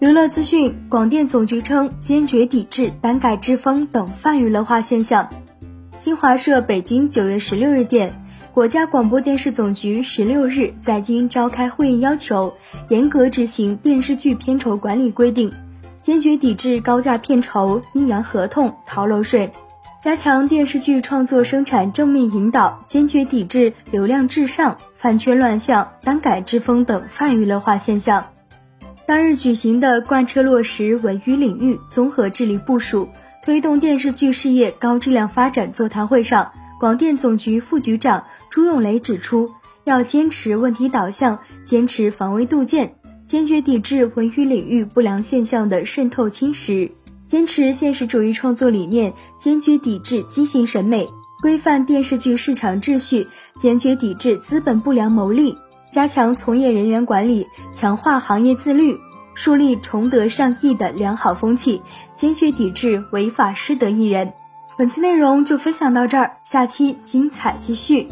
娱乐资讯：广电总局称坚决抵制单改之风等泛娱乐化现象。新华社北京九月十六日电，国家广播电视总局十六日在京召开会议，要求严格执行电视剧片酬管理规定，坚决抵制高价片酬、阴阳合同、逃漏税，加强电视剧创作生产正面引导，坚决抵制流量至上、饭圈乱象、单改之风等泛娱乐化现象。当日举行的贯彻落实文娱领域综合治理部署，推动电视剧事业高质量发展座谈会上，广电总局副局长朱永雷指出，要坚持问题导向，坚持防微杜渐，坚决抵制文娱领域不良现象的渗透侵蚀，坚持现实主义创作理念，坚决抵制畸形审美，规范电视剧市场秩序，坚决抵制资本不良牟利。加强从业人员管理，强化行业自律，树立崇德尚义的良好风气，坚决抵制违法失德艺人。本期内容就分享到这儿，下期精彩继续。